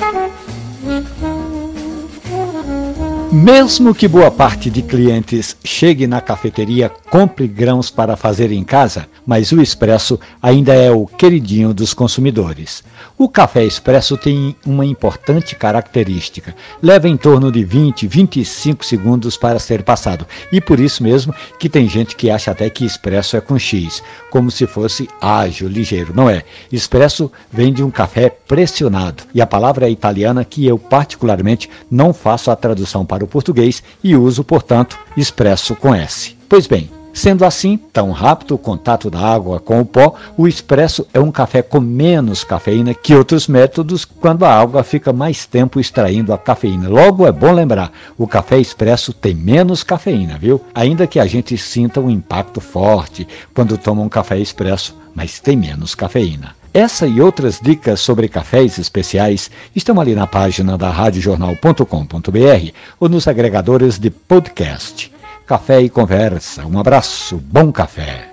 Thank you. Mesmo que boa parte de clientes chegue na cafeteria, compre grãos para fazer em casa, mas o expresso ainda é o queridinho dos consumidores. O café expresso tem uma importante característica: leva em torno de 20, 25 segundos para ser passado, e por isso mesmo que tem gente que acha até que expresso é com X, como se fosse ágil, ligeiro. Não é. Expresso vem de um café pressionado, e a palavra é italiana que eu particularmente não faço a tradução para o português e uso, portanto, expresso com S. Pois bem, Sendo assim, tão rápido o contato da água com o pó, o expresso é um café com menos cafeína que outros métodos quando a água fica mais tempo extraindo a cafeína. Logo, é bom lembrar, o café expresso tem menos cafeína, viu? Ainda que a gente sinta um impacto forte quando toma um café expresso, mas tem menos cafeína. Essa e outras dicas sobre cafés especiais estão ali na página da radiojornal.com.br ou nos agregadores de podcast. Café e conversa. Um abraço, bom café.